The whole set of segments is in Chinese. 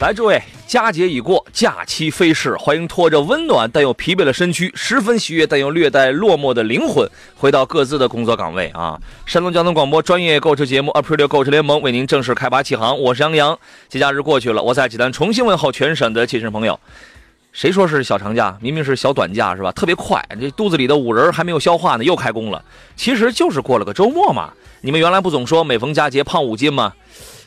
来，诸位，佳节已过，假期飞逝，欢迎拖着温暖但又疲惫的身躯，十分喜悦但又略带落寞的灵魂，回到各自的工作岗位啊！山东交通广播专业购车节目《April 购车联盟》为您正式开拔启航，我是杨洋。节假日过去了，我在济南重新问候全省的亲人朋友。谁说是小长假？明明是小短假是吧？特别快，这肚子里的五仁还没有消化呢，又开工了。其实就是过了个周末嘛。你们原来不总说每逢佳节胖五斤吗？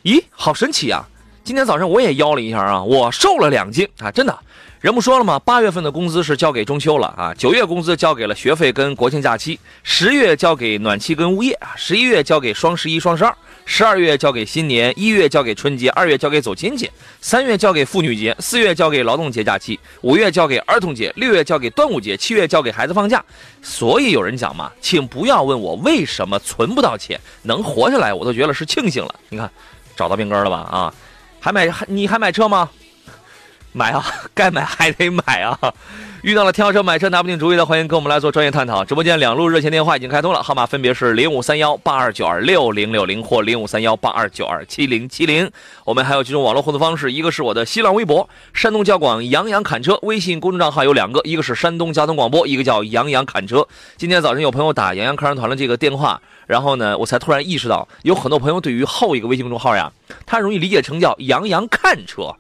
咦，好神奇啊！今天早上我也腰了一下啊，我瘦了两斤啊，真的。人不说了吗？八月份的工资是交给中秋了啊，九月工资交给了学费跟国庆假期，十月交给暖气跟物业啊，十一月交给双十一、双十二，十二月交给新年，一月交给春节，二月交给走亲戚，三月交给妇女节，四月交给劳动节假期，五月交给儿童节，六月交给端午节，七月交给孩子放假。所以有人讲嘛，请不要问我为什么存不到钱，能活下来我都觉得是庆幸了。你看，找到病根了吧？啊！还买还你还买车吗？买啊，该买还得买啊！遇到了挑车买车拿不定主意的，欢迎跟我们来做专业探讨。直播间两路热线电话已经开通了，号码分别是零五三幺八二九二六零六零或零五三幺八二九二七零七零。我们还有几种网络互动方式，一个是我的新浪微博山东交广杨洋侃车，微信公众账号有两个，一个是山东交通广播，一个叫杨洋侃车。今天早晨有朋友打杨洋客人团的这个电话。然后呢，我才突然意识到，有很多朋友对于后一个微信公众号呀，他容易理解成叫“杨洋看车”，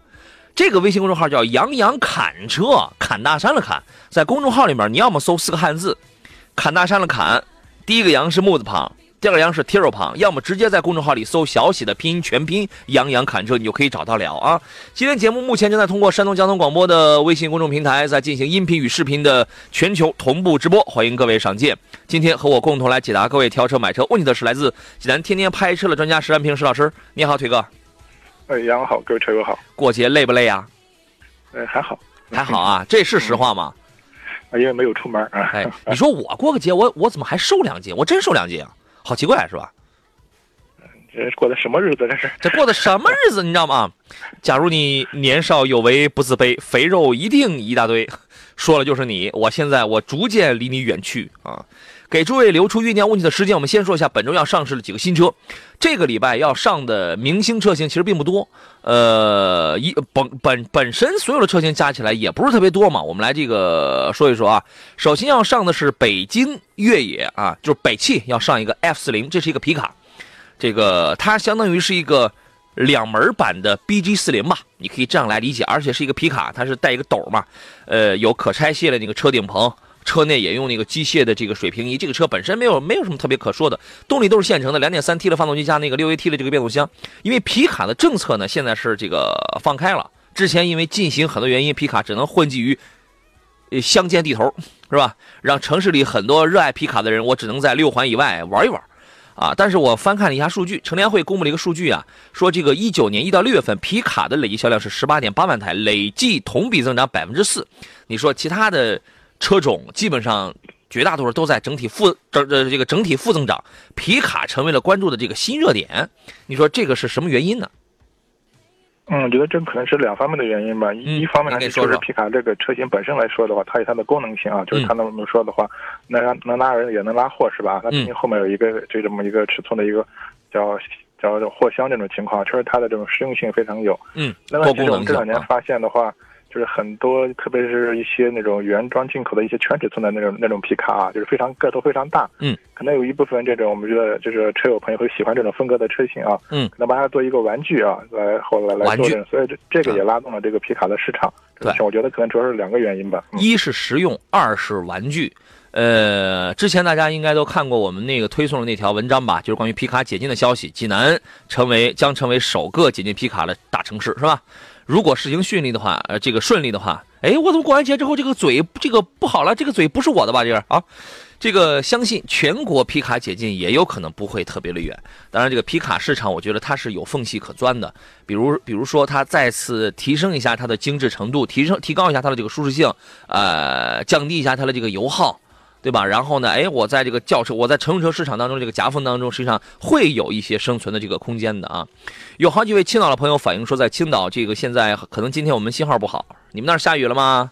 这个微信公众号叫“杨洋侃车”，侃大山的侃，在公众号里面，你要么搜四个汉字“侃大山的侃”，第一个“杨”是木字旁。第二个杨是提肉旁，要么直接在公众号里搜小写的拼音全拼“杨洋侃车”，你就可以找到了啊。今天节目目前正在通过山东交通广播的微信公众平台在进行音频与视频的全球同步直播，欢迎各位上舰。今天和我共同来解答各位挑车买车问题的是来自济南天天拍车的专家石安平石老师，你好，腿哥。哎，杨好，各位车友好。过节累不累呀？哎，还好，还好啊，这是实话吗？啊，因为没有出门啊。哎，你说我过个节，我我怎么还瘦两斤？我真瘦两斤啊。好奇怪是吧？这过的什么日子？这是这过的什么日子？你知道吗？假如你年少有为不自卑，肥肉一定一大堆，说了就是你。我现在我逐渐离你远去啊！给诸位留出酝酿问题的时间，我们先说一下本周要上市的几个新车。这个礼拜要上的明星车型其实并不多，呃，一本本本身所有的车型加起来也不是特别多嘛。我们来这个说一说啊。首先要上的是北京越野啊，就是北汽要上一个 F 四零，这是一个皮卡，这个它相当于是一个两门版的 BG 四零吧，你可以这样来理解，而且是一个皮卡，它是带一个斗嘛，呃，有可拆卸的那个车顶棚。车内也用那个机械的这个水平仪，这个车本身没有没有什么特别可说的，动力都是现成的，两点三 T 的发动机加那个六 AT 的这个变速箱。因为皮卡的政策呢，现在是这个放开了，之前因为进行很多原因，皮卡只能混迹于乡间地头，是吧？让城市里很多热爱皮卡的人，我只能在六环以外玩一玩，啊！但是我翻看了一下数据，乘联会公布了一个数据啊，说这个一九年一到六月份，皮卡的累计销量是十八点八万台，累计同比增长百分之四。你说其他的？车种基本上绝大多数都在整体负整呃这个整体负增长，皮卡成为了关注的这个新热点。你说这个是什么原因呢？嗯，我觉得这可能是两方面的原因吧。一方面来说是皮卡这个车型本身来说的话，它有它的功能性啊，就是它能能说的话，能能拉人也能拉货是吧？它毕竟后面有一个就这么一个尺寸的一个叫叫货箱这种情况，确实它的这种实用性非常有。嗯，那么其实我们这两年发现的话。就是很多，特别是一些那种原装进口的一些全尺寸的那种那种皮卡啊，就是非常个头非常大。嗯，可能有一部分这种我们觉得就是车友朋友会喜欢这种风格的车型啊。嗯，可能把它做一个玩具啊，来后来来做这，所以这这个也拉动了这个皮卡的市场。对，我觉得可能主要是两个原因吧。一是实用，二是玩具。呃，之前大家应该都看过我们那个推送的那条文章吧，就是关于皮卡解禁的消息，济南成为将成为首个解禁皮卡的大城市，是吧？如果事情顺利的话，呃，这个顺利的话，哎，我怎么过完节之后这个嘴这个不好了？这个嘴不是我的吧？这个啊，这个相信全国皮卡解禁也有可能不会特别的远。当然，这个皮卡市场，我觉得它是有缝隙可钻的。比如，比如说它再次提升一下它的精致程度，提升提高一下它的这个舒适性，呃，降低一下它的这个油耗。对吧？然后呢？哎，我在这个轿车，我在乘用车市场当中这个夹缝当中，实际上会有一些生存的这个空间的啊。有好几位青岛的朋友反映说，在青岛这个现在可能今天我们信号不好，你们那儿下雨了吗？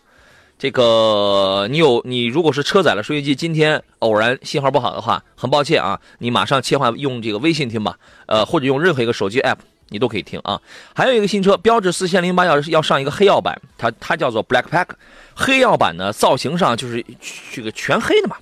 这个你有你如果是车载的收音机，今天偶然信号不好的话，很抱歉啊，你马上切换用这个微信听吧，呃，或者用任何一个手机 app。你都可以听啊，还有一个新车，标致四千零八要要上一个黑曜版，它它叫做 Black Pack，黑曜版呢造型上就是这个全黑的嘛，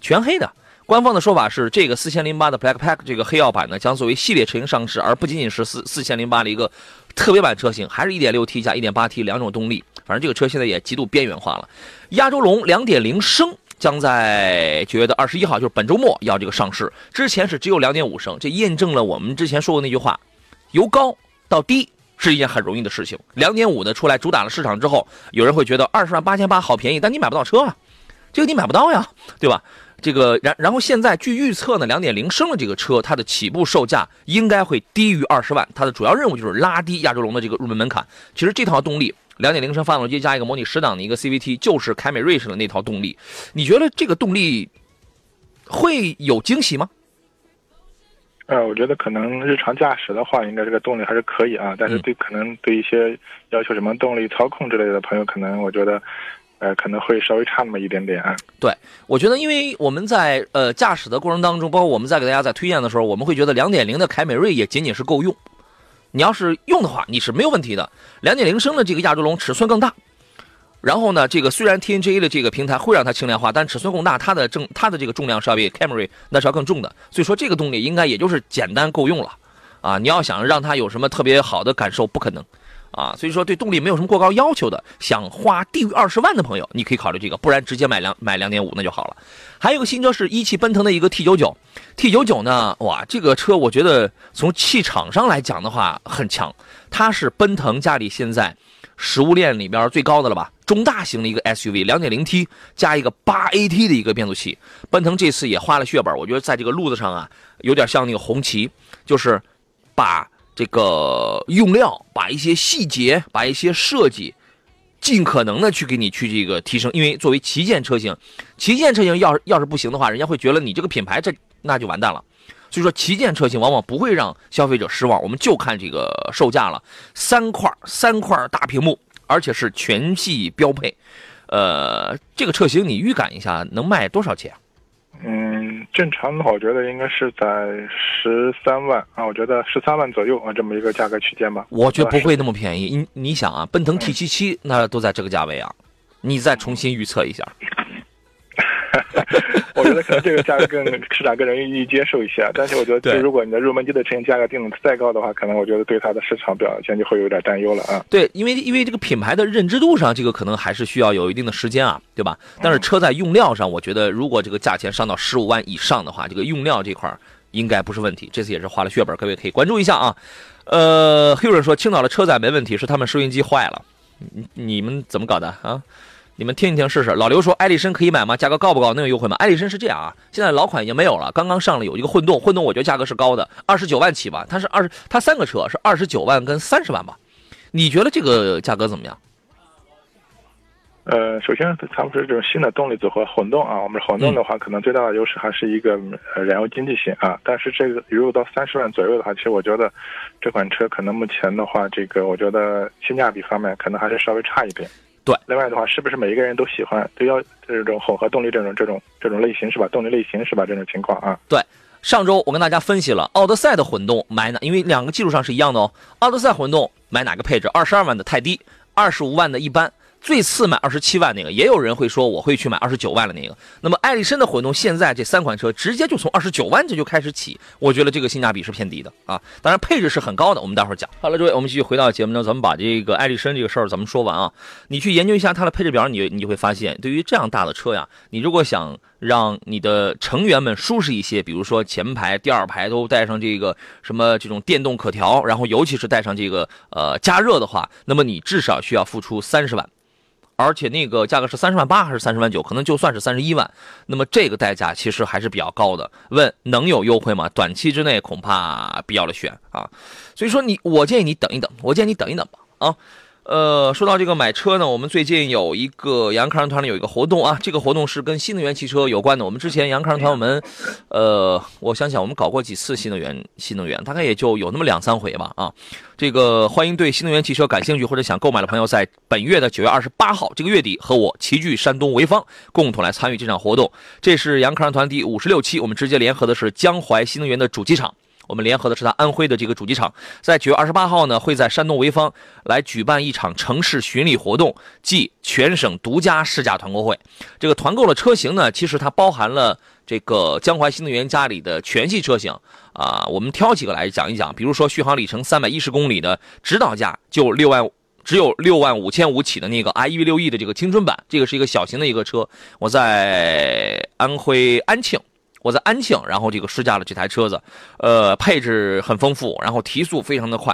全黑的。官方的说法是，这个四千零八的 Black Pack 这个黑曜版呢将作为系列车型上市，而不仅仅是四四千零八的一个特别版车型，还是一点六 T 加一点八 T 两种动力。反正这个车现在也极度边缘化了。亚洲龙两点零升将在九月的二十一号，就是本周末要这个上市，之前是只有两点五升，这验证了我们之前说过那句话。由高到低是一件很容易的事情。两点五的出来主打了市场之后，有人会觉得二十万八千八好便宜，但你买不到车啊，这个你买不到呀，对吧？这个然然后现在据预测呢，两点零升的这个车，它的起步售价应该会低于二十万。它的主要任务就是拉低亚洲龙的这个入门门槛。其实这套动力，两点零升发动机加一个模拟十档的一个 CVT，就是凯美瑞式的那套动力。你觉得这个动力会有惊喜吗？呃，我觉得可能日常驾驶的话，应该这个动力还是可以啊。但是对可能对一些要求什么动力操控之类的朋友，可能我觉得，呃，可能会稍微差那么一点点。啊对，我觉得因为我们在呃驾驶的过程当中，包括我们在给大家在推荐的时候，我们会觉得两点零的凯美瑞也仅仅是够用。你要是用的话，你是没有问题的。两点零升的这个亚洲龙尺寸更大。然后呢，这个虽然 TNGA 的这个平台会让它轻量化，但尺寸更大，它的重它的这个重量是要比 Camry 那是要更重的。所以说这个动力应该也就是简单够用了，啊，你要想让它有什么特别好的感受，不可能，啊，所以说对动力没有什么过高要求的，想花低于二十万的朋友，你可以考虑这个，不然直接买两买两点五那就好了。还有个新车是一汽奔腾的一个 T 九九，T 九九呢，哇，这个车我觉得从气场上来讲的话很强，它是奔腾家里现在。食物链里边最高的了吧？中大型的一个 SUV，两点零 T 加一个八 AT 的一个变速器。奔腾这次也花了血本，我觉得在这个路子上啊，有点像那个红旗，就是把这个用料、把一些细节、把一些设计，尽可能的去给你去这个提升。因为作为旗舰车型，旗舰车型要是要是不行的话，人家会觉得你这个品牌这那就完蛋了。所以说，旗舰车型往往不会让消费者失望。我们就看这个售价了，三块三块大屏幕，而且是全系标配。呃，这个车型你预感一下能卖多少钱？嗯，正常的话，我觉得应该是在十三万啊，我觉得十三万左右啊，这么一个价格区间吧。我觉得不会那么便宜。你你想啊，奔腾 T 七七那都在这个价位啊，你再重新预测一下。我觉得可能这个价格更市场更容易接受一些，但是我觉得，就如果你的入门级的车型价格定的再高的话，可能我觉得对它的市场表现就会有点担忧了啊。对，因为因为这个品牌的认知度上，这个可能还是需要有一定的时间啊，对吧？但是车在用料上，我觉得如果这个价钱上到十五万以上的话，这个用料这块应该不是问题。这次也是花了血本，各位可以关注一下啊。呃，黑人说青岛的车载没问题，是他们收音机坏了，你你们怎么搞的啊？你们听一听试试。老刘说：“艾力绅可以买吗？价格高不高？能有优惠吗？”艾力绅是这样啊，现在老款已经没有了，刚刚上了有一个混动，混动我觉得价格是高的，二十九万起吧。它是二十，它三个车是二十九万跟三十万吧？你觉得这个价格怎么样？呃，首先它们是这种新的动力组合混动啊，我们混动的话，可能最大的优势还是一个燃油经济性啊。但是这个如果到三十万左右的话，其实我觉得这款车可能目前的话，这个我觉得性价比方面可能还是稍微差一点。对，另外的话，是不是每一个人都喜欢都要这种混合动力这种这种这种类型是吧？动力类型是吧？这种情况啊。对，上周我跟大家分析了奥德赛的混动买哪，因为两个技术上是一样的哦。奥德赛混动买哪个配置？二十二万的太低，二十五万的一般，最次卖二十七万那个，也有人会说我会去买二十九万的那个。那么艾力绅的混动现在这三款车直接就从二十九万这就开始起，我觉得这个性价比是偏低的啊。当然配置是很高的，我们待会儿讲。好了，诸位，我们继续回到节目中，咱们把这个艾力绅这个事儿咱们说完啊。你去研究一下它的配置表，你你就会发现，对于这样大的车呀，你如果想让你的成员们舒适一些，比如说前排、第二排都带上这个什么这种电动可调，然后尤其是带上这个呃加热的话，那么你至少需要付出三十万。而且那个价格是三十万八还是三十万九？可能就算是三十一万，那么这个代价其实还是比较高的。问能有优惠吗？短期之内恐怕必要的选啊。所以说你，我建议你等一等，我建议你等一等吧啊。呃，说到这个买车呢，我们最近有一个杨康团里有一个活动啊，这个活动是跟新能源汽车有关的。我们之前杨康团我们，呃，我想想，我们搞过几次新能源，新能源大概也就有那么两三回吧啊。这个欢迎对新能源汽车感兴趣或者想购买的朋友，在本月的九月二十八号这个月底和我齐聚山东潍坊，共同来参与这场活动。这是杨康团第五十六期，我们直接联合的是江淮新能源的主机厂。我们联合的是他安徽的这个主机厂，在九月二十八号呢，会在山东潍坊来举办一场城市巡礼活动，即全省独家试驾团购会。这个团购的车型呢，其实它包含了这个江淮新能源家里的全系车型啊。我们挑几个来讲一讲，比如说续航里程三百一十公里的，指导价就六万，只有六万五千五起的那个 i e v 六 e 的这个青春版，这个是一个小型的一个车。我在安徽安庆。我在安庆，然后这个试驾了这台车子，呃，配置很丰富，然后提速非常的快，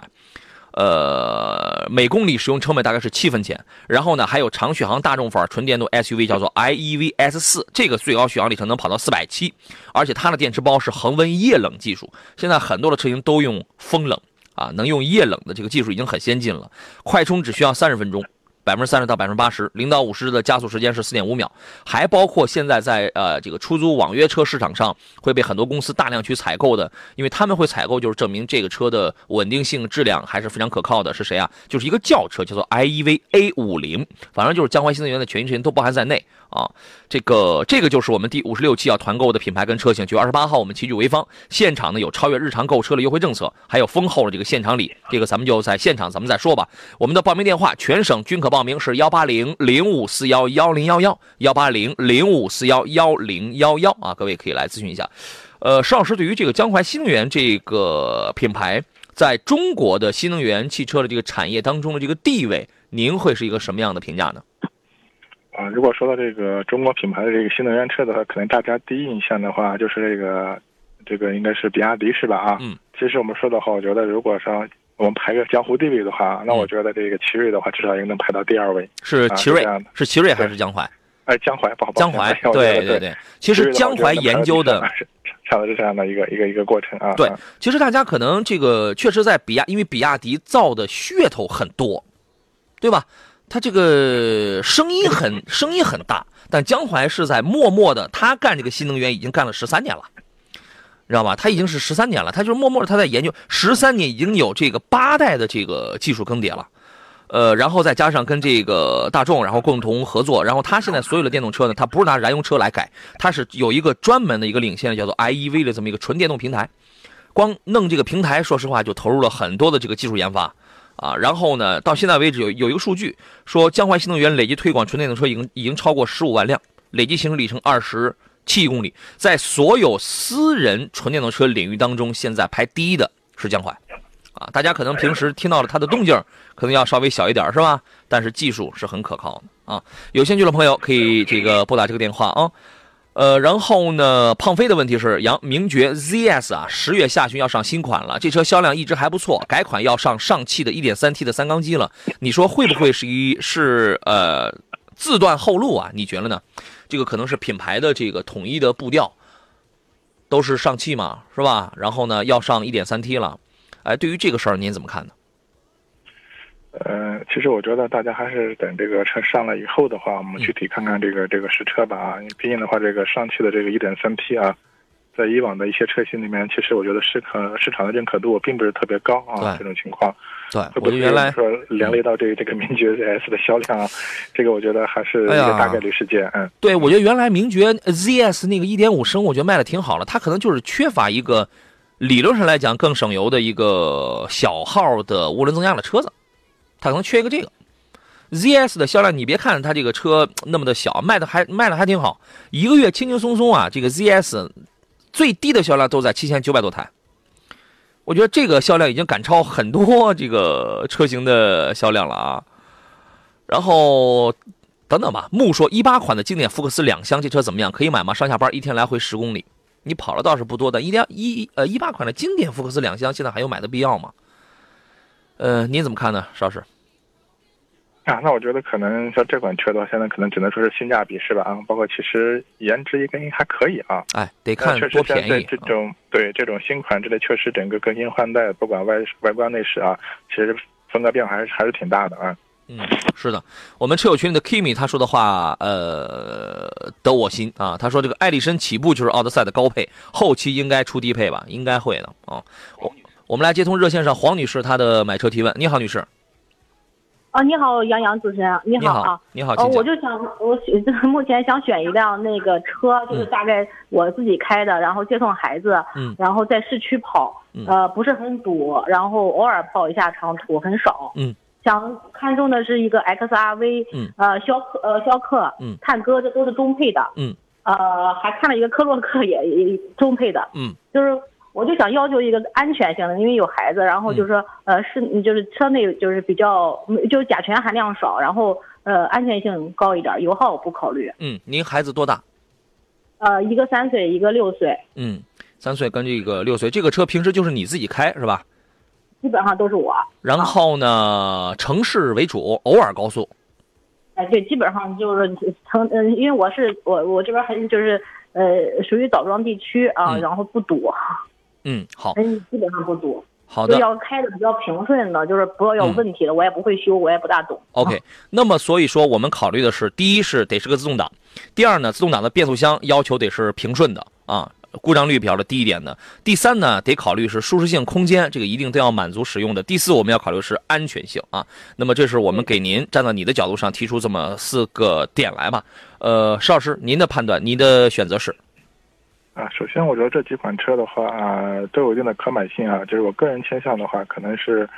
呃，每公里使用成本大概是七分钱。然后呢，还有长续航大众范纯电动 SUV，叫做 i e v s 四，这个最高续航里程能跑到四百七，而且它的电池包是恒温液冷技术。现在很多的车型都用风冷啊，能用液冷的这个技术已经很先进了，快充只需要三十分钟。百分之三十到百分之八十，零到五十的加速时间是四点五秒，还包括现在在呃这个出租网约车市场上会被很多公司大量去采购的，因为他们会采购就是证明这个车的稳定性、质量还是非常可靠的。是谁啊？就是一个轿车，叫做 i e v a 五零，反正就是江淮新能源的全新车型都包含在内啊。这个这个就是我们第五十六期要团购的品牌跟车型。九月二十八号我们齐聚潍坊，现场呢有超越日常购车的优惠政策，还有丰厚的这个现场礼。这个咱们就在现场咱们再说吧。我们的报名电话全省均可报名，是幺八零零五四幺幺零幺幺幺八零零五四幺幺零幺幺啊，各位可以来咨询一下。呃，石老师对于这个江淮新能源这个品牌在中国的新能源汽车的这个产业当中的这个地位，您会是一个什么样的评价呢？啊，如果说到这个中国品牌的这个新能源车的话，可能大家第一印象的话就是这个，这个应该是比亚迪是吧？啊，嗯，其实我们说的话，我觉得如果说我们排个江湖地位的话，那我觉得这个奇瑞的话，至少应该能排到第二位。是奇瑞，是奇瑞还是江淮？哎，江淮，不好，江淮，对对对。其实江淮研究的，差的是这样的一个一个一个过程啊。对，其实大家可能这个确实在比亚，因为比亚迪造的噱头很多，对吧？他这个声音很 声音很大，但江淮是在默默的，他干这个新能源已经干了十三年了，知道吧？他已经是十三年了，他就是默默的他在研究，十三年已经有这个八代的这个技术更迭了，呃，然后再加上跟这个大众，然后共同合作，然后他现在所有的电动车呢，他不是拿燃油车来改，他是有一个专门的一个领先的叫做 i e v 的这么一个纯电动平台，光弄这个平台，说实话就投入了很多的这个技术研发。啊，然后呢？到现在为止有有一个数据说，江淮新能源累计推广纯电动车已经已经超过十五万辆，累计行驶里程二十七亿公里，在所有私人纯电动车领域当中，现在排第一的是江淮。啊，大家可能平时听到了它的动静，可能要稍微小一点，是吧？但是技术是很可靠的啊。有兴趣的朋友可以这个拨打这个电话啊。呃，然后呢？胖飞的问题是，杨名爵 ZS 啊，十月下旬要上新款了，这车销量一直还不错，改款要上上汽的 1.3T 的三缸机了，你说会不会是一是呃自断后路啊？你觉得呢？这个可能是品牌的这个统一的步调，都是上汽嘛，是吧？然后呢，要上 1.3T 了，哎，对于这个事儿您怎么看呢？呃，其实我觉得大家还是等这个车上了以后的话，我们具体看看这个这个实车吧啊。毕竟的话，这个上汽的这个 1.3T 啊，在以往的一些车型里面，其实我觉得市可市场的认可度并不是特别高啊。这种情况，对，我觉得原来说连累到这个这个名爵 ZS 的销量啊，这个我觉得还是一个大概率事件。嗯，对，我觉得原来名爵 ZS 那个1.5升，我觉得卖的挺好了，它可能就是缺乏一个理论上来讲更省油的一个小号的涡轮增压的车子。它可能缺一个这个，ZS 的销量，你别看它这个车 那么的小，卖的还卖的还挺好，一个月轻轻松松啊，这个 ZS 最低的销量都在七千九百多台。我觉得这个销量已经赶超很多这个车型的销量了啊。然后等等吧，木说一八款的经典福克斯两厢这车怎么样？可以买吗？上下班一天来回十公里，你跑了倒是不多的。一点一呃一八款的经典福克斯两厢现在还有买的必要吗？呃，您怎么看呢，邵师？啊，那我觉得可能像这款车的话，现在可能只能说是性价比是吧？啊，包括其实颜值也该还可以啊。哎，得看多便宜。这种对这种新款，之类确实整个更新换代，不管外外观内饰啊，其实风格变化还是还是挺大的啊。嗯，是的，我们车友群里的 Kimi 他说的话，呃，得我心啊。他说这个艾力绅起步就是奥德赛的高配，后期应该出低配吧？应该会的啊。我我们来接通热线上黄女士她的买车提问。你好，女士。啊，你好，杨洋主持人，你好啊，你好，呃，我就想，我 目前想选一辆那个车，就是大概我自己开的，然后接送孩子，嗯，然后在市区跑，呃，不是很堵，然后偶尔跑一下长途很少，嗯，想看中的是一个 XRV，嗯，呃，逍客，呃，逍客，嗯，探歌这都是中配的，嗯，呃，还看了一个科洛克也也中配的，嗯，就是。我就想要求一个安全性的，因为有孩子，然后就是说，呃，是就是车内就是比较，就是甲醛含量少，然后呃安全性高一点，油耗我不考虑。嗯，您孩子多大？呃，一个三岁，一个六岁。嗯，三岁跟这个六岁，这个车平时就是你自己开是吧？基本上都是我。然后呢，城市为主，偶尔高速。哎，对，基本上就是城，嗯，因为我是我我这边还就是呃属于枣庄地区啊，然后不堵。嗯，好。嗯，基本上不堵。好的。要开的比较平顺的，就是不要有问题的，我也不会修，我也不大懂。OK，那么所以说我们考虑的是，第一是得是个自动挡，第二呢，自动挡的变速箱要求得是平顺的啊，故障率比较的低一点的。第三呢，得考虑是舒适性、空间，这个一定都要满足使用的。第四，我们要考虑是安全性啊。那么这是我们给您站在你的角度上提出这么四个点来吧。呃，邵老师，您的判断，您的选择是？啊，首先我觉得这几款车的话啊，都有一定的可买性啊。就是我个人倾向的话，可能是，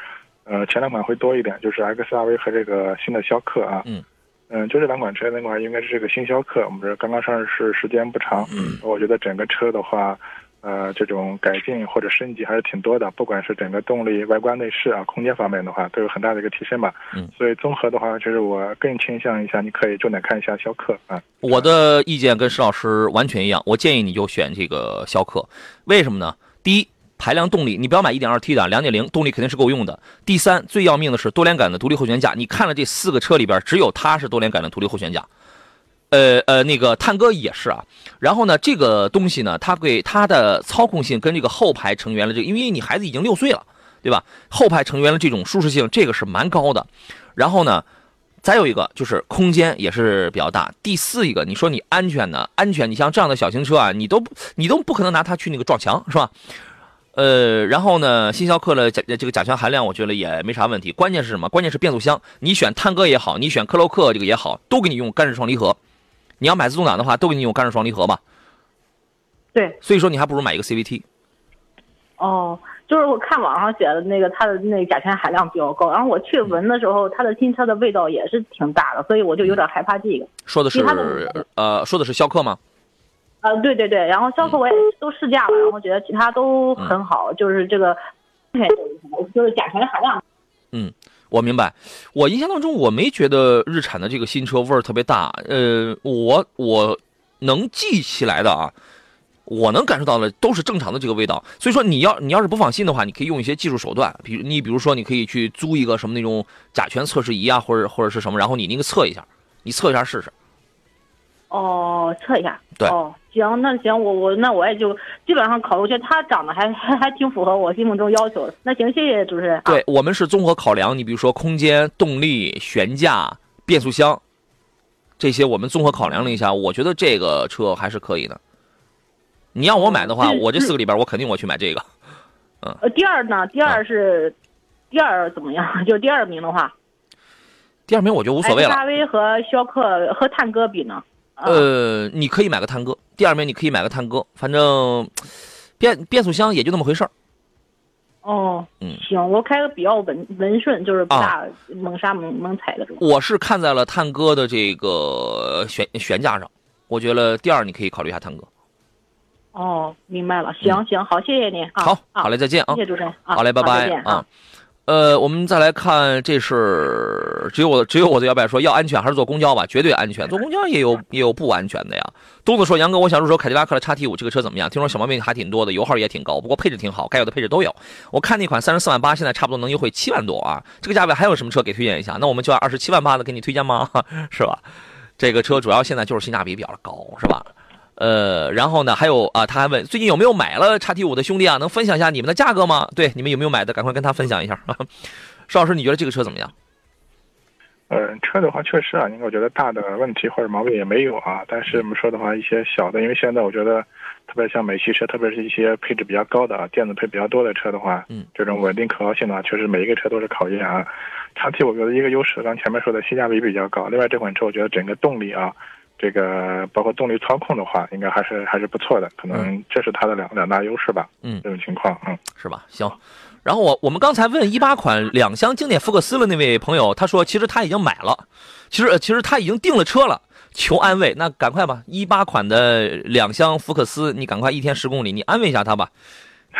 呃，前两款会多一点，就是 X R V 和这个新的逍客啊。嗯。嗯，就这两款车的话，应该是这个新逍客，我们这刚刚上市时间不长。嗯。我觉得整个车的话。呃，这种改进或者升级还是挺多的，不管是整个动力、外观内饰啊、空间方面的话，都有很大的一个提升吧。嗯，所以综合的话，就是我更倾向一下，你可以重点看一下逍客啊。我的意见跟石老师完全一样，我建议你就选这个逍客，为什么呢？第一，排量动力，你不要买 1.2T 的，2.0动力肯定是够用的。第三，最要命的是多连杆的独立后悬架，你看了这四个车里边，只有它是多连杆的独立后悬架。呃呃，那个探戈也是啊，然后呢，这个东西呢，它给它的操控性跟这个后排成员的这个，因为你孩子已经六岁了，对吧？后排成员的这种舒适性，这个是蛮高的。然后呢，再有一个就是空间也是比较大。第四一个，你说你安全呢？安全，你像这样的小型车啊，你都你都不可能拿它去那个撞墙，是吧？呃，然后呢，新逍客的甲这个甲醛含量，我觉得也没啥问题。关键是什么？关键是变速箱。你选探戈也好，你选克洛克这个也好，都给你用干式双离合。你要买自动挡的话，都给你用干式双离合吧。对，所以说你还不如买一个 CVT。哦，就是我看网上写的那个，它的那个甲醛含量比较高，然后我去闻的时候，它的新车的味道也是挺大的，所以我就有点害怕这个。说的是呃，说的是逍客吗？呃，对对对，然后逍客我也都试驾了，然后觉得其他都很好，就是这个，就是甲醛含量。嗯。我明白，我印象当中我没觉得日产的这个新车味儿特别大。呃，我我能记起来的啊，我能感受到的都是正常的这个味道。所以说，你要你要是不放心的话，你可以用一些技术手段，比如你比如说，你可以去租一个什么那种甲醛测试仪啊，或者或者是什么，然后你那个测一下，你测一下试试。哦，测一下。对。哦。行，那行，我我那我也就基本上考虑去，他长得还 还还挺符合我心目中要求的。那行，谢谢主持人。对我们是综合考量，你比如说空间、动力、悬架、变速箱，这些我们综合考量了一下，我觉得这个车还是可以的。你让我买的话，我这四个里边，我肯定我去买这个。嗯。呃，第二呢？第二是第二怎么样？就第二名的话，第二名我觉得无所谓了。大 V 和逍客和探戈比呢？呃，你可以买个探戈，第二名你可以买个探戈，反正变变速箱也就那么回事儿。哦，嗯，行，我开个比较稳稳顺，就是不大猛刹猛猛踩的。我是看在了探戈的这个悬悬架上，我觉得第二你可以考虑一下探戈。哦，明白了，行行，好，谢谢您啊。好，好嘞，再见啊。谢谢主持人，好嘞，拜拜啊。呃，我们再来看，这是只有我只有我的摇摆说要安全还是坐公交吧？绝对安全，坐公交也有 也有不安全的呀。东子说：“杨哥，我想入手凯迪拉克的叉 T 五，这个车怎么样？听说小毛病还挺多的，油耗也挺高，不过配置挺好，该有的配置都有。我看那款三十四万八，现在差不多能优惠七万多啊。这个价位还有什么车给推荐一下？那我们就按二十七万八的给你推荐吗？是吧？这个车主要现在就是性价比比较高，是吧？呃，然后呢，还有啊，他还问最近有没有买了叉 T 五的兄弟啊？能分享一下你们的价格吗？对，你们有没有买的？赶快跟他分享一下。邵老师，你觉得这个车怎么样？呃，车的话确实啊，因为我觉得大的问题或者毛病也没有啊。但是我们说的话，一些小的，因为现在我觉得，特别像美系车，特别是一些配置比较高的啊，电子配比较多的车的话，嗯，这种稳定可靠性的话，确实每一个车都是考验啊。叉 T 我觉得一个优势，刚前面说的性价比比较高，另外这款车我觉得整个动力啊，这个包括动力操控的话，应该还是还是不错的，可能这是它的两两大优势吧。嗯，这种情况，嗯，是吧？行。然后我我们刚才问一八款两厢经典福克斯的那位朋友，他说其实他已经买了，其实其实他已经订了车了，求安慰。那赶快吧，一八款的两厢福克斯，你赶快一天十公里，你安慰一下他吧。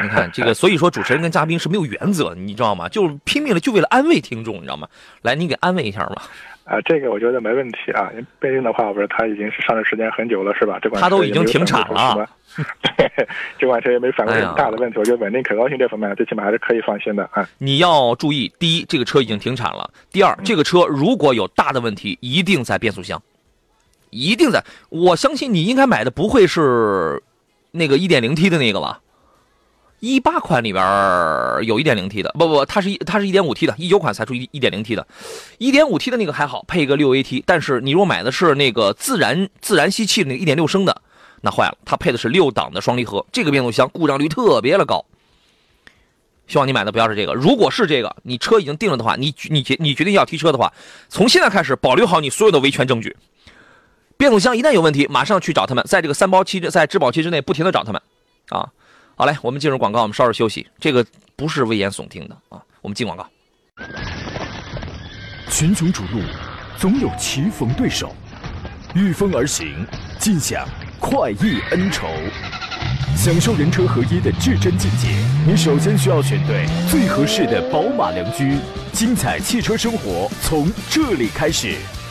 你看这个，所以说主持人跟嘉宾是没有原则，你知道吗？就拼命的就为了安慰听众，你知道吗？来，你给安慰一下吧。啊，这个我觉得没问题啊。毕竟的话，不是它已经是上市时间很久了，是吧？这款它都已经停产了。对，这款车也没反馈很大的问题，我觉得稳定可靠性这方面最起码还是可以放心的啊。你要注意，第一，这个车已经停产了；第二，这个车如果有大的问题，一定在变速箱，一定在。我相信你应该买的不会是那个一点零 T 的那个吧？一八款里边有 1.0T 的，不不，它是一它是一点五 T 的，一九款才出一 1.0T 的，一点五 T 的那个还好，配一个六 AT。但是你如果买的是那个自然自然吸气的那个一点六升的。那坏了，它配的是六档的双离合，这个变速箱故障率特别的高。希望你买的不要是这个，如果是这个，你车已经定了的话，你你决你决定要提车的话，从现在开始保留好你所有的维权证据。变速箱一旦有问题，马上去找他们，在这个三包期在质保期之内不停的找他们。啊，好嘞，我们进入广告，我们稍事休息。这个不是危言耸听的啊，我们进广告。群雄逐鹿，总有棋逢对手，御风而行，尽享。快意恩仇，享受人车合一的至臻境界。你首先需要选对最合适的宝马良驹，精彩汽车生活从这里开始。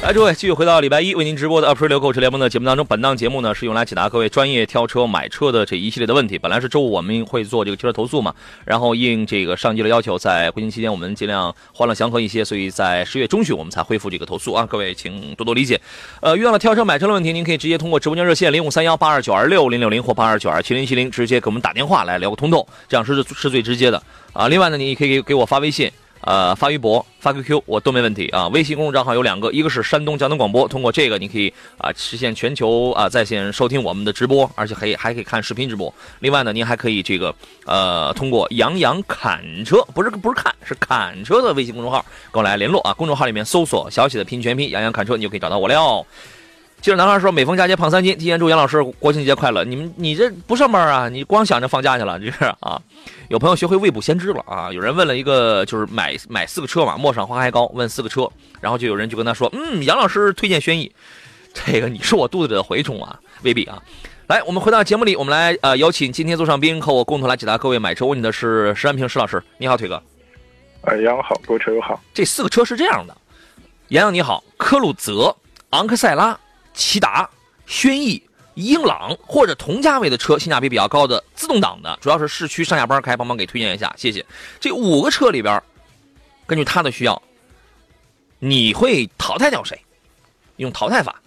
来，诸位继续回到礼拜一为您直播的 Up 六购车联盟的节目当中。本档节目呢是用来解答各位专业挑车、买车的这一系列的问题。本来是周五我们会做这个汽车投诉嘛，然后应这个上级的要求，在国庆期间我们尽量欢乐祥和一些，所以在十月中旬我们才恢复这个投诉啊。各位请多多理解。呃，遇到了挑车、买车的问题，您可以直接通过直播间热线零五三幺八二九二六零六零或八二九二七零七零直接给我们打电话来聊个通透，这样是是最直接的啊。另外呢，你也可以给我发微信。呃，发微博、发 QQ 我都没问题啊。微信公众账号有两个，一个是山东交通广播，通过这个你可以啊实现全球啊在线收听我们的直播，而且可以还可以看视频直播。另外呢，您还可以这个呃通过杨洋侃车，不是不是看是侃车的微信公众号跟我来联络啊。公众号里面搜索小写的拼全拼杨洋侃车，你就可以找到我了。记者男孩说：“每逢佳节胖三斤，提前祝杨老师国庆节快乐。你们你这不上班啊？你光想着放假去了，这是啊？有朋友学会未卜先知了啊？有人问了一个，就是买买四个车嘛，陌上花开高，问四个车，然后就有人就跟他说，嗯，杨老师推荐轩逸，这个你是我肚子里的蛔虫啊？未必啊。来，我们回到节目里，我们来呃邀请今天座上宾和我共同来解答各位买车问题的是石安平石老师，你好，腿哥。哎，杨好，各位车友好。这四个车是这样的，杨洋你好，科鲁泽、昂克赛拉。骐达、轩逸、英朗或者同价位的车，性价比比较高的自动挡的，主要是市区上下班开，帮忙给推荐一下，谢谢。这五个车里边，根据他的需要，你会淘汰掉谁？用淘汰法。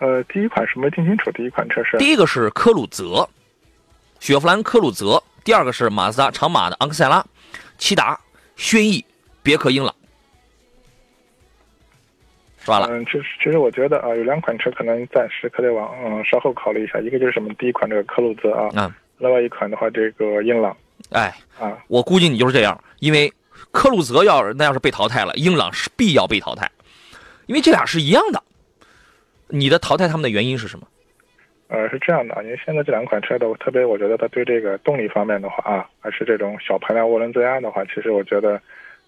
呃，第一款是没听清楚，第一款车是？第一个是科鲁泽，雪佛兰科鲁泽；第二个是马自达长马的昂克赛拉，骐达、轩逸、别克英朗。说了，嗯，其实其实我觉得啊，有两款车可能暂时可得往嗯稍后考虑一下，一个就是什么第一款这个科鲁泽啊，嗯，另外一款的话这个英朗，哎，啊，我估计你就是这样，因为科鲁泽要那要是被淘汰了，英朗是必要被淘汰，因为这俩是一样的。你的淘汰他们的原因是什么？呃，是这样的，因为现在这两款车的，特别我觉得它对这个动力方面的话啊，还是这种小排量涡轮增压的话，其实我觉得，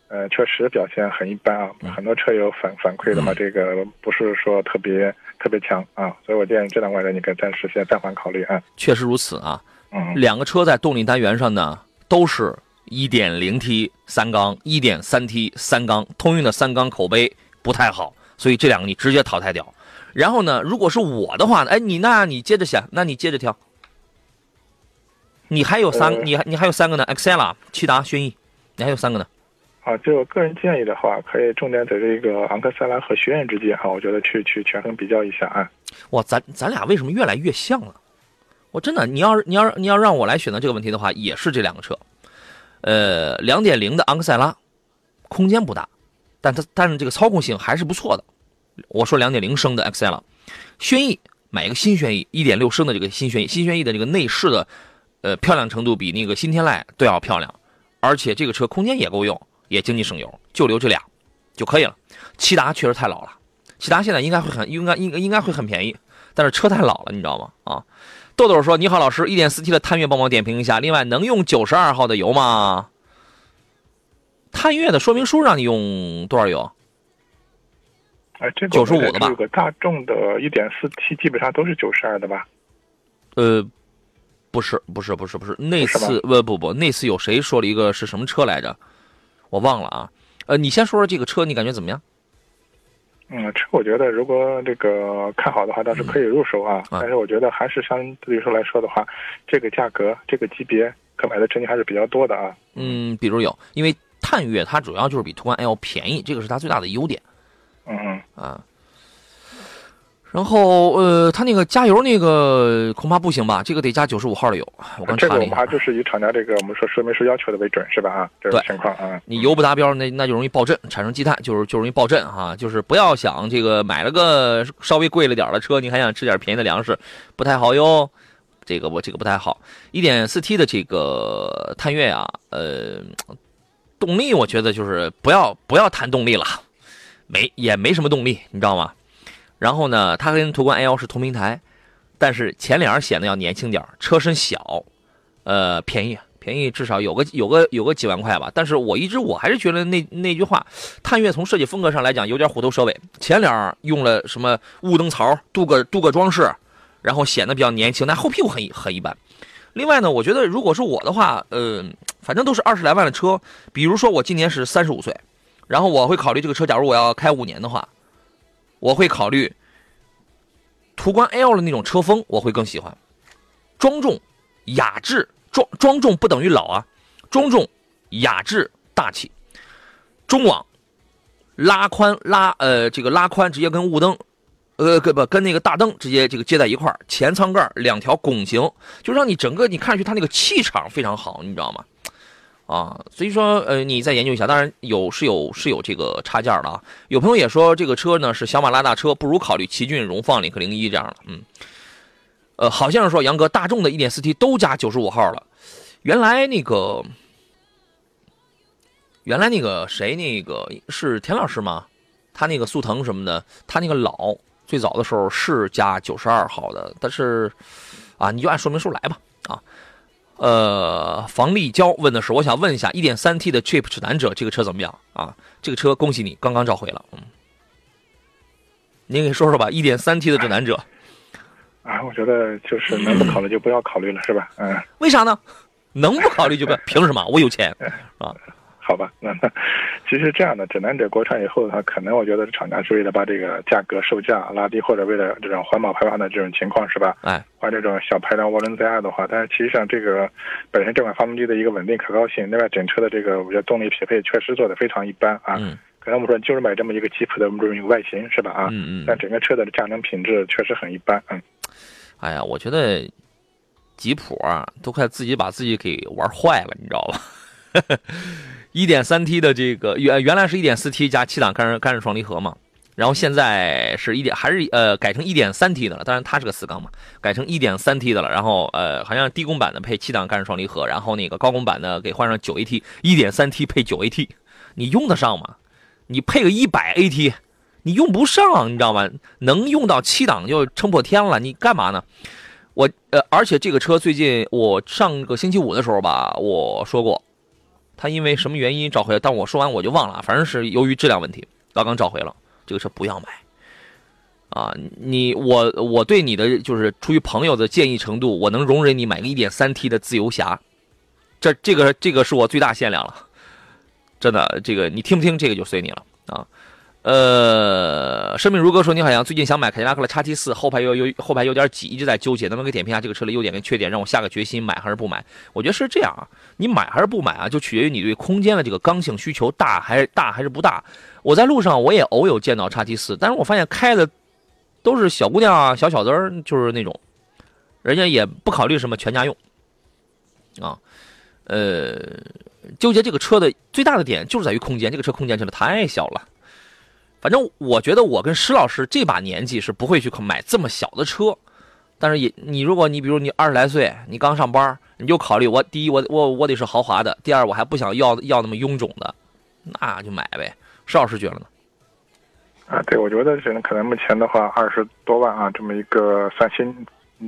呃，确实表现很一般啊。很多车友反反馈的话，这个不是说特别特别强啊，所以我建议这两款车你可以暂时先暂缓考虑啊。确实如此啊。嗯。两个车在动力单元上呢，都是一点零 T 三缸、一点三 T 三缸，通用的三缸口碑不太好，所以这两个你直接淘汰掉。然后呢？如果是我的话呢？哎，你那你接着想，那你接着挑。你还有三，你还你还有三个呢？Excel、骐达、轩逸，你还有三个呢。啊，就我个人建议的话，可以重点在这个昂克赛拉和轩逸之间哈，我觉得去去权衡比较一下啊。哇，咱咱俩为什么越来越像了？我真的，你要你要你要让我来选择这个问题的话，也是这两个车。呃，两点零的昂克赛拉，空间不大，但它但是这个操控性还是不错的。我说两点零升的 XL，轩逸买一个新轩逸，一点六升的这个新轩逸，新轩逸的这个内饰的，呃，漂亮程度比那个新天籁都要漂亮，而且这个车空间也够用，也经济省油，就留这俩就可以了。骐达确实太老了，骐达现在应该会很应该应该应该会很便宜，但是车太老了，你知道吗？啊，豆豆说你好，老师，一点四 T 的探岳帮忙点评一下，另外能用九十二号的油吗？探岳的说明书让你用多少油？哎，这个九十五的吧？大众的一点四 T 基本上都是九十二的吧？呃，不是，不是，不是，不是。那次不不不，那次有谁说了一个是什么车来着？我忘了啊。呃，你先说说这个车，你感觉怎么样？嗯，车我觉得如果这个看好的话，倒是可以入手啊。但是我觉得还是相对于说来说的话，这个价格、这个级别可买的车型还是比较多的啊。嗯，比如有，因为探岳它主要就是比途观 L 便宜，这个是它最大的优点。嗯嗯啊，然后呃，他那个加油那个恐怕不行吧？这个得加九十五号的油。我刚查了一下，这就是以厂家这个我们说说明书要求的为准，是吧？啊，这种情况啊，你油不达标，那那就容易爆震，产生积碳，就是就容易爆震哈。就是不要想这个买了个稍微贵了点的车，你还想吃点便宜的粮食，不太好哟。这个我这个不太好。一点四 T 的这个探岳啊，呃，动力我觉得就是不要不要谈动力了。没也没什么动力，你知道吗？然后呢，它跟途观 L 是同平台，但是前脸显得要年轻点车身小，呃，便宜便宜，至少有个有个有个几万块吧。但是我一直我还是觉得那那句话，探岳从设计风格上来讲有点虎头蛇尾，前脸用了什么雾灯槽、镀铬镀铬装饰，然后显得比较年轻，但后屁股很很一般。另外呢，我觉得如果是我的话，呃，反正都是二十来万的车，比如说我今年是三十五岁。然后我会考虑这个车，假如我要开五年的话，我会考虑途观 L 的那种车风，我会更喜欢庄重、雅致。庄庄重不等于老啊，庄重、雅致、大气。中网拉宽拉呃这个拉宽直接跟雾灯，呃跟不跟那个大灯直接这个接在一块。前舱盖两条拱形，就让你整个你看上去它那个气场非常好，你知道吗？啊，所以说，呃，你再研究一下，当然有是有是有这个差价的啊。有朋友也说这个车呢是小马拉大车，不如考虑奇骏、荣放、领克零一这样的。嗯，呃，好像是说杨哥，大众的 1.4T 都加95号了。原来那个，原来那个谁，那个是田老师吗？他那个速腾什么的，他那个老最早的时候是加92号的，但是啊，你就按说明书来吧，啊。呃，房立交问的是，我想问一下，1.3T 的 Trip 指南者这个车怎么样啊？这个车恭喜你刚刚召回了，嗯，您给说说吧，1.3T 的指南者。啊，我觉得就是能不考虑就不要考虑了，是吧？嗯。为啥呢？能不考虑就不要？凭什么？我有钱啊。好吧，那其实这样的指南者国产以后的话，可能我觉得厂家是为了把这个价格售价拉低，或者为了这种环保排放的这种情况，是吧？哎，换这种小排量涡轮增压的话，但是其实上这个本身这款发动机的一个稳定可靠性，另外整车的这个我觉得动力匹配确实做的非常一般啊。嗯。可能我们说就是买这么一个吉普的这么一个外形，是吧？啊。嗯嗯。但整个车的驾能品质确实很一般，嗯。哎呀，我觉得吉普啊，都快自己把自己给玩坏了，你知道吧？一点三 T 的这个原原来是一点四 T 加七档干式干式双离合嘛，然后现在是一点还是呃改成一点三 T 的了，当然它是个四缸嘛，改成一点三 T 的了。然后呃好像低功版的配七档干式双离合，然后那个高功版的给换上九 AT，一点三 T 配九 AT，你用得上吗？你配个一百 AT，你用不上，你知道吗？能用到七档就撑破天了，你干嘛呢？我呃而且这个车最近我上个星期五的时候吧，我说过，他因为什么原因召回，但我说完我就忘了，反正是由于质量问题，刚刚召回了。这个车不要买，啊，你我我对你的就是出于朋友的建议程度，我能容忍你买个一点三 T 的自由侠，这这个这个是我最大限量了，真的，这个你听不听这个就随你了啊。呃，生命如歌说你好像最近想买凯迪拉克的叉 T 四，后排有有后排有点挤，一直在纠结，能不能给点评一下这个车的优点跟缺点，让我下个决心买还是不买？我觉得是这样啊，你买还是不买啊，就取决于你对空间的这个刚性需求大还是大还是不大。我在路上我也偶有见到叉 T 四，但是我发现开的都是小姑娘啊、小小子儿，就是那种，人家也不考虑什么全家用啊。呃，纠结这个车的最大的点就是在于空间，这个车空间真的太小了。反正我觉得我跟石老师这把年纪是不会去买这么小的车，但是也你如果你比如你二十来岁，你刚上班，你就考虑我第一我我我得是豪华的，第二我还不想要要那么臃肿的，那就买呗。石老师觉得呢？啊，对，我觉得是可能目前的话二十多万啊，这么一个算新。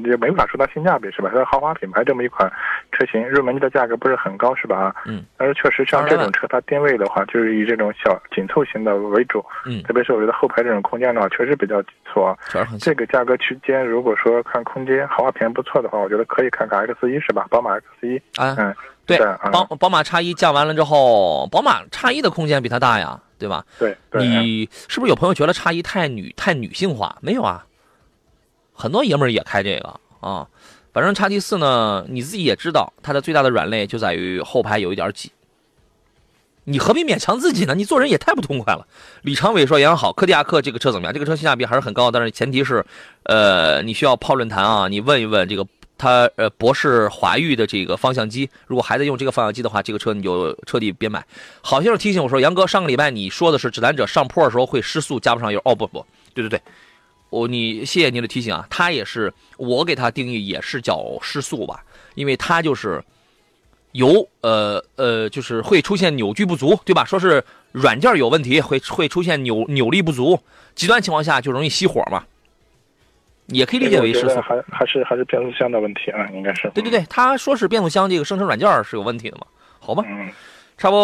也没法说它性价比是吧？它是豪华品牌这么一款车型，入门级的价格不是很高是吧？嗯。但是确实像这种车，它定位的话就是以这种小紧凑型的为主。嗯。特别是我觉得后排这种空间的话，确实比较紧凑啊。这个价格区间，如果说看空间豪华品牌不错的话，我觉得可以看看 X 一是吧？宝马 X 一。啊。嗯。对。宝宝马叉一降完了之后，宝马叉一的空间比它大呀，对吧？对。你是不是有朋友觉得叉一太女太女性化？没有啊。很多爷们儿也开这个啊，反正叉 T 四呢，你自己也知道，它的最大的软肋就在于后排有一点挤。你何必勉强自己呢？你做人也太不痛快了。李长伟说：“杨好，柯迪亚克这个车怎么样？这个车性价比还是很高，但是前提是，呃，你需要泡论坛啊，你问一问这个他呃博士华域的这个方向机，如果还在用这个方向机的话，这个车你就彻底别买。”好像是提醒我说：“杨哥，上个礼拜你说的是指南者上坡的时候会失速，加不上油。”哦不不，对对对。我你谢谢您的提醒啊，它也是我给它定义也是叫失速吧，因为它就是油呃呃就是会出现扭矩不足，对吧？说是软件有问题，会会出现扭扭力不足，极端情况下就容易熄火嘛，也可以理解为失速。还还是还是变速箱的问题啊，应该是。对对对，他说是变速箱这个生成软件是有问题的嘛？好吧。嗯。插播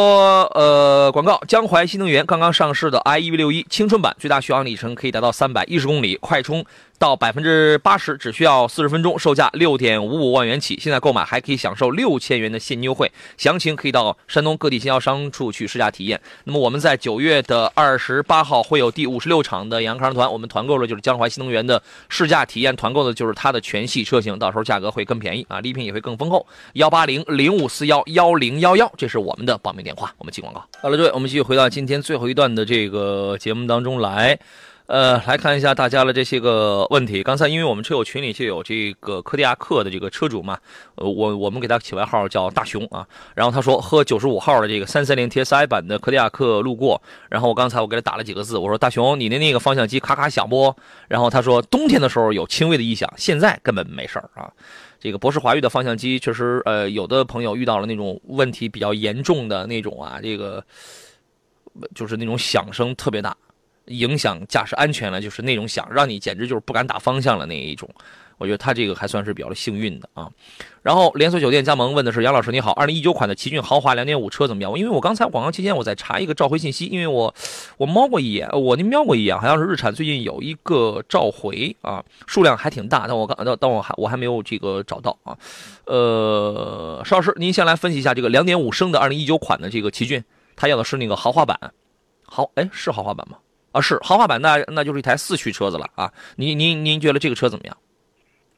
呃广告，江淮新能源刚刚上市的 iEV 六一青春版，最大续航里程可以达到三百一十公里，快充。到百分之八十只需要四十分钟，售价六点五五万元起。现在购买还可以享受六千元的现金优惠，详情可以到山东各地经销商处去试驾体验。那么我们在九月的二十八号会有第五十六场的杨康团，我们团购的就是江淮新能源的试驾体验，团购的就是它的全系车型，到时候价格会更便宜啊，礼品也会更丰厚。幺八零零五四幺幺零幺幺，这是我们的报名电话。我们进广告。好了，各位，我们继续回到今天最后一段的这个节目当中来。呃，来看一下大家的这些个问题。刚才因为我们车友群里就有这个柯迪亚克的这个车主嘛，呃，我我们给他起外号叫大熊啊。然后他说喝九十五号的这个三三零 TSI 版的柯迪亚克路过，然后我刚才我给他打了几个字，我说大熊，你的那个方向机咔咔响不？然后他说冬天的时候有轻微的异响，现在根本没事儿啊。这个博士华域的方向机确实，呃，有的朋友遇到了那种问题比较严重的那种啊，这个就是那种响声特别大。影响驾驶安全了，就是那种响，让你简直就是不敢打方向了那一种。我觉得他这个还算是比较幸运的啊。然后连锁酒店加盟问的是杨老师你好，二零一九款的奇骏豪华两点五车怎么样？因为我刚才广告期间我在查一个召回信息，因为我我瞄过一眼，我那瞄过一眼，好像是日产最近有一个召回啊，数量还挺大，但我刚但但我还我还没有这个找到啊。呃，邵老师您先来分析一下这个两点五升的二零一九款的这个奇骏，他要的是那个豪华版，豪哎是豪华版吗？啊，是豪华版，那那就是一台四驱车子了啊！您您您觉得这个车怎么样？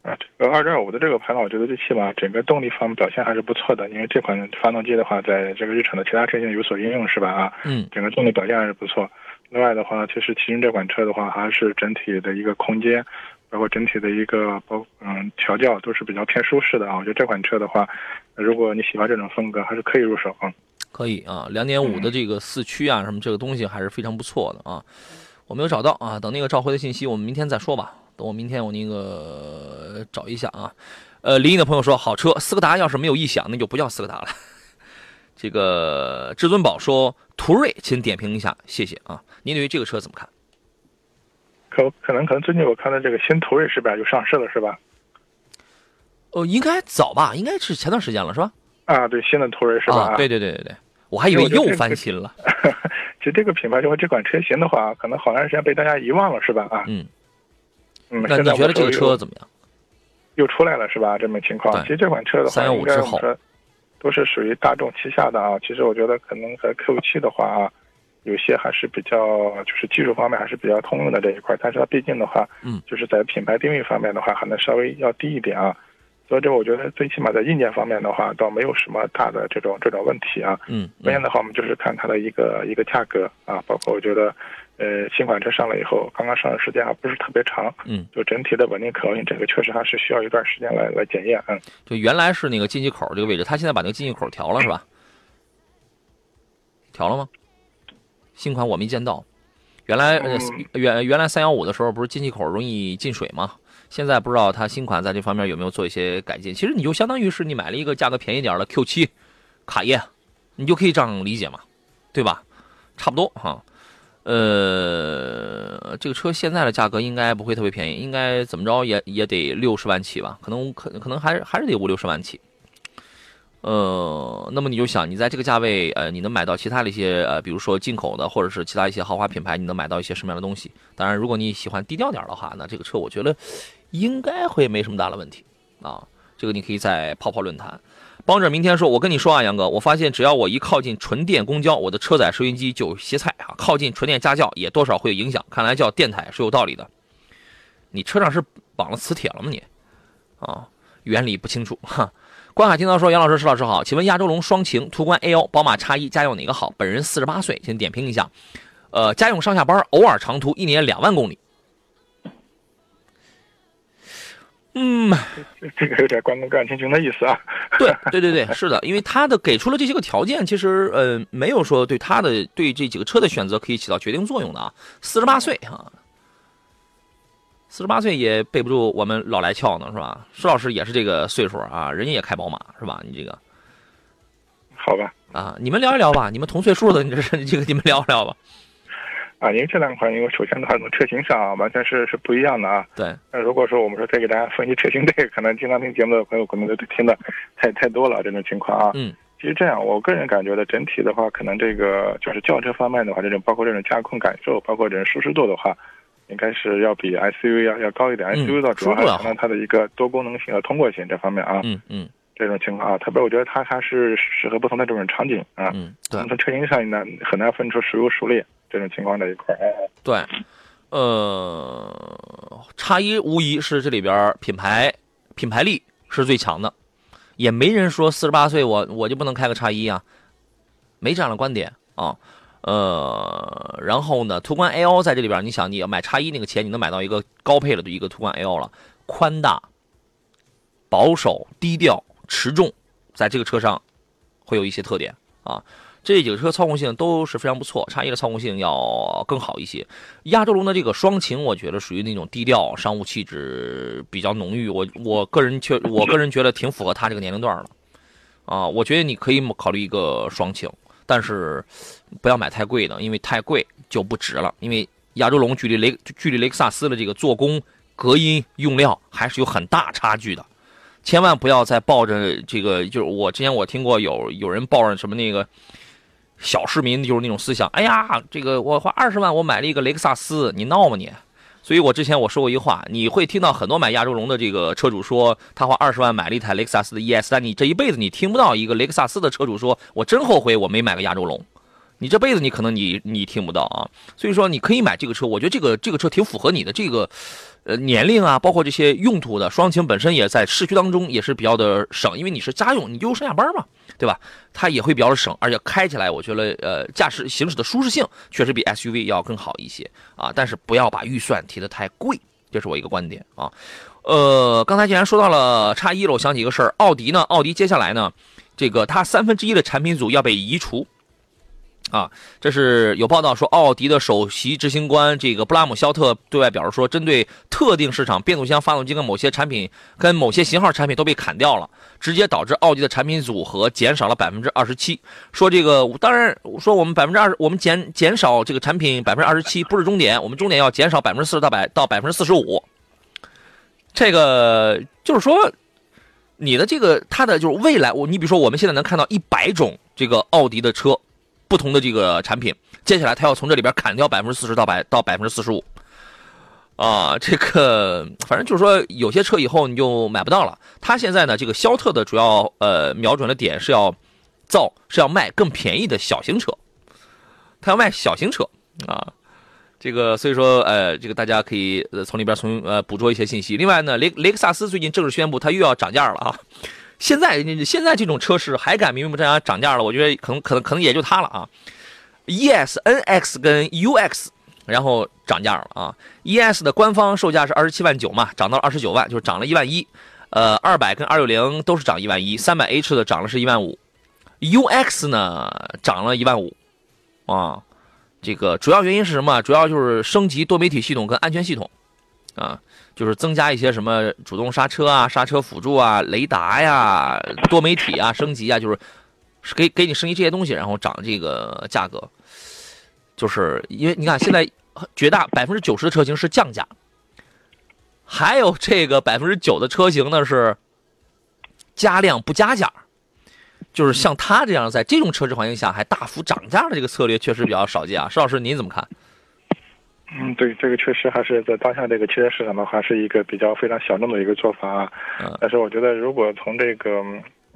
啊，这个二点五的这个排量，我觉得最起码整个动力方面表现还是不错的。因为这款发动机的话，在这个日产的其他车型有所应用，是吧？啊，嗯，整个动力表现还是不错。另外的话，其实奇骏这款车的话，还是整体的一个空间，包括整体的一个包嗯调教都是比较偏舒适的啊。我觉得这款车的话，如果你喜欢这种风格，还是可以入手啊。可以啊，两点五的这个四驱啊，什么这个东西还是非常不错的啊。我没有找到啊，等那个召回的信息，我们明天再说吧。等我明天我那个找一下啊。呃，临沂的朋友说，好车斯柯达要是没有异响，那就不叫斯柯达了。这个至尊宝说，途锐，请点评一下，谢谢啊。您对于这个车怎么看？可可能可能最近我看到这个新途锐是吧，就上市了是吧？哦，应该早吧，应该是前段时间了是吧？啊，对，新的途锐是吧？对对对对对，我还以为又翻新了。其实这个品牌就和这款车型的话，可能好长时间被大家遗忘了是吧？啊，嗯嗯，那你觉得这个车怎么样？又出来了是吧？这么情况，其实这款车的话，应该我们说都是属于大众旗下的啊。其实我觉得可能和 Q 七的话啊，有些还是比较就是技术方面还是比较通用的这一块，但是它毕竟的话，嗯，就是在品牌定位方面的话，还能稍微要低一点啊。所以这我觉得最起码在硬件方面的话，倒没有什么大的这种这种问题啊。嗯，关键的话，我们就是看它的一个一个价格啊，包括我觉得，呃，新款车上来以后，刚刚上市时间还不是特别长。嗯，就整体的稳定可靠性，这个确实还是需要一段时间来来检验。嗯，就原来是那个进气口这个位置，它现在把那个进气口调了是吧？调了吗？新款我没见到。原来呃原原来三幺五的时候不是进气口容易进水吗？现在不知道它新款在这方面有没有做一些改进？其实你就相当于是你买了一个价格便宜点的 Q7 卡宴，你就可以这样理解嘛，对吧？差不多哈。呃，这个车现在的价格应该不会特别便宜，应该怎么着也也得六十万起吧？可能可可能还还是得五六十万起。呃，那么你就想，你在这个价位，呃，你能买到其他的一些呃，比如说进口的，或者是其他一些豪华品牌，你能买到一些什么样的东西？当然，如果你喜欢低调点的话，那这个车我觉得。应该会没什么大的问题啊，这个你可以在泡泡论坛。帮着明天说，我跟你说啊，杨哥，我发现只要我一靠近纯电公交，我的车载收音机就歇菜啊；靠近纯电家教也多少会有影响。看来叫电台是有道理的。你车上是绑了磁铁了吗？你啊，原理不清楚哈。关海听到说，杨老师、石老师好，请问亚洲龙、双擎、途观 L、宝马叉一家用哪个好？本人四十八岁，请点评一下。呃，家用上下班，偶尔长途，一年两万公里。嗯，这个有点关公干秦琼的意思啊。对对对对，是的，因为他的给出了这些个条件，其实呃没有说对他的对这几个车的选择可以起到决定作用的啊。四十八岁哈，四十八岁也背不住我们老来俏呢，是吧？施老师也是这个岁数啊，人家也开宝马是吧？你这个，好吧？啊，你们聊一聊吧，你们同岁数的，你这是这个你们聊一聊吧。啊，因为这两款，因为首先的话，从车型上完全是是不一样的啊。对。那如果说我们说再给大家分析车型，这个可能经常听节目的朋友可能都听的太太多了这种情况啊。嗯。其实这样，我个人感觉的整体的话，可能这个就是轿车方面的话，这种包括这种驾控感受，包括这种舒适度的话，应该是要比 SUV 要要高一点。SUV 的主要还是它的一个多功能性和通过性这方面啊。嗯嗯。这种情况啊，特别我觉得它还是适合不同的这种场景啊。嗯。对。从车型上呢，很难分出孰优孰劣。这种情况这一块对，呃，叉一无疑是这里边品牌品牌力是最强的，也没人说四十八岁我我就不能开个叉一啊，没这样的观点啊，呃，然后呢，途观 L 在这里边，你想你要买叉一那个钱，你能买到一个高配了的一个途观 L 了，宽大、保守、低调、持重，在这个车上会有一些特点啊。这几个车操控性都是非常不错，叉一的操控性要更好一些。亚洲龙的这个双擎，我觉得属于那种低调商务气质比较浓郁，我我个人确我个人觉得挺符合他这个年龄段的。啊，我觉得你可以考虑一个双擎，但是不要买太贵的，因为太贵就不值了。因为亚洲龙距离雷距离雷克萨斯的这个做工、隔音、用料还是有很大差距的，千万不要再抱着这个，就是我之前我听过有有人抱着什么那个。小市民就是那种思想，哎呀，这个我花二十万我买了一个雷克萨斯，你闹吗你？所以我之前我说过一句话，你会听到很多买亚洲龙的这个车主说，他花二十万买了一台雷克萨斯的 ES，但你这一辈子你听不到一个雷克萨斯的车主说，我真后悔我没买个亚洲龙。你这辈子你可能你你听不到啊。所以说你可以买这个车，我觉得这个这个车挺符合你的这个。呃，年龄啊，包括这些用途的双擎本身也在市区当中也是比较的省，因为你是家用，你就上下班嘛，对吧？它也会比较省，而且开起来我觉得呃，驾驶行驶的舒适性确实比 SUV 要更好一些啊。但是不要把预算提得太贵，这是我一个观点啊。呃，刚才既然说到了叉一了，我想起一个事儿，奥迪呢，奥迪接下来呢，这个它三分之一的产品组要被移除，啊，这是有报道说，奥迪的首席执行官这个布拉姆肖特对外表示说，针对特定市场，变速箱发动机跟某些产品、跟某些型号产品都被砍掉了，直接导致奥迪的产品组合减少了百分之二十七。说这个，当然说我们百分之二十，我们减减少这个产品百分之二十七不是终点，我们终点要减少百分之四十到百到百分之四十五。这个就是说，你的这个它的就是未来，我你比如说我们现在能看到一百种这个奥迪的车。不同的这个产品，接下来他要从这里边砍掉百分之四十到百到百分之四十五，啊，这个反正就是说有些车以后你就买不到了。他现在呢，这个肖特的主要呃瞄准的点是要造是要卖更便宜的小型车，他要卖小型车啊，这个所以说呃这个大家可以从里边从呃捕捉一些信息。另外呢，雷雷克萨斯最近正式宣布他又要涨价了啊。现在现在这种车市还敢明目张胆涨价了？我觉得可能可能可能也就它了啊。ES、NX 跟 UX，然后涨价了啊。ES 的官方售价是二十七万九嘛，涨到二十九万，就是涨了一万一。呃，二百跟二六零都是涨一万一，三百 H 的涨了是一万五。UX 呢涨了一万五啊。这个主要原因是什么？主要就是升级多媒体系统跟安全系统啊。就是增加一些什么主动刹车啊、刹车辅助啊、雷达呀、多媒体啊升级啊，就是给给你升级这些东西，然后涨这个价格。就是因为你看现在绝大百分之九十的车型是降价，还有这个百分之九的车型呢是加量不加价。就是像他这样在这种车市环境下还大幅涨价的这个策略，确实比较少见啊。石老师您怎么看？嗯，对，这个确实还是在当下这个汽车市场的话，是一个比较非常小众的一个做法啊。嗯。但是我觉得，如果从这个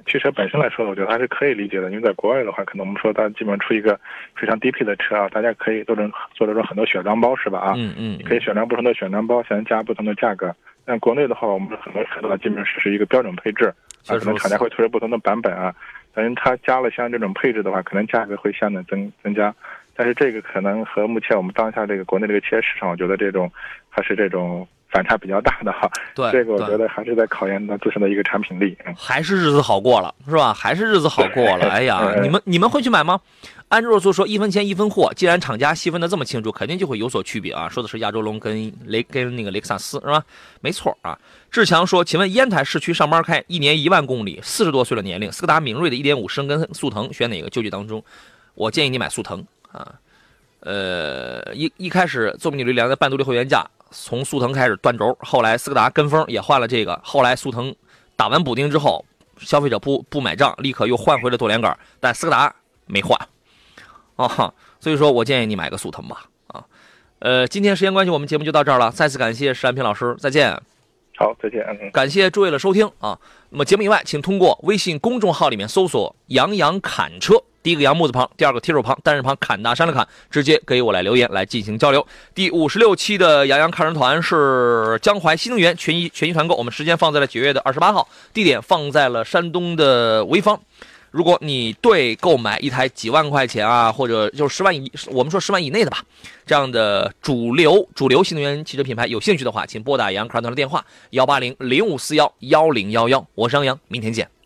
汽车本身来说，我觉得还是可以理解的。因为在国外的话，可能我们说它基本出一个非常低配的车啊，大家可以做成做这种很多选装包，是吧？啊。嗯嗯。可以选装不同的选装包，想加不同的价格。但国内的话，我们很多车的话，基本上是一个标准配置，啊可能厂家会推出不同的版本啊。等于它加了像这种配置的话，可能价格会相应增增加。但是这个可能和目前我们当下这个国内这个汽车市场，我觉得这种还是这种反差比较大的哈。对，这个我觉得还是在考验它自身的一个产品力。还是日子好过了，是吧？还是日子好过了。哎呀，你们你们会去买吗？安卓就说一分钱一分货，既然厂家细分的这么清楚，肯定就会有所区别啊。说的是亚洲龙跟雷跟那个雷克萨斯是吧？没错啊。志强说，请问烟台市区上班开一年一万公里，四十多岁的年龄，斯柯达明锐的一点五升跟速腾选哪个？纠结当中，我建议你买速腾。啊，呃，一一开始做米率量的半独立会员价，从速腾开始断轴，后来斯柯达跟风也换了这个，后来速腾打完补丁之后，消费者不不买账，立刻又换回了多连杆，但斯柯达没换，啊，所以说我建议你买个速腾吧，啊，呃，今天时间关系，我们节目就到这儿了，再次感谢石安平老师，再见。好，再见。感谢诸位的收听啊，那么节目以外，请通过微信公众号里面搜索“杨洋侃车”。第一个杨木字旁，第二个提手旁，单人旁，砍大山的砍，直接给我来留言来进行交流。第五十六期的杨洋看人团是江淮新能源全一全一团购，我们时间放在了九月的二十八号，地点放在了山东的潍坊。如果你对购买一台几万块钱啊，或者就是十万以，我们说十万以内的吧，这样的主流主流新能源汽车品牌有兴趣的话，请拨打杨洋看人团的电话幺八零零五四幺幺零幺幺，我是杨洋，明天见。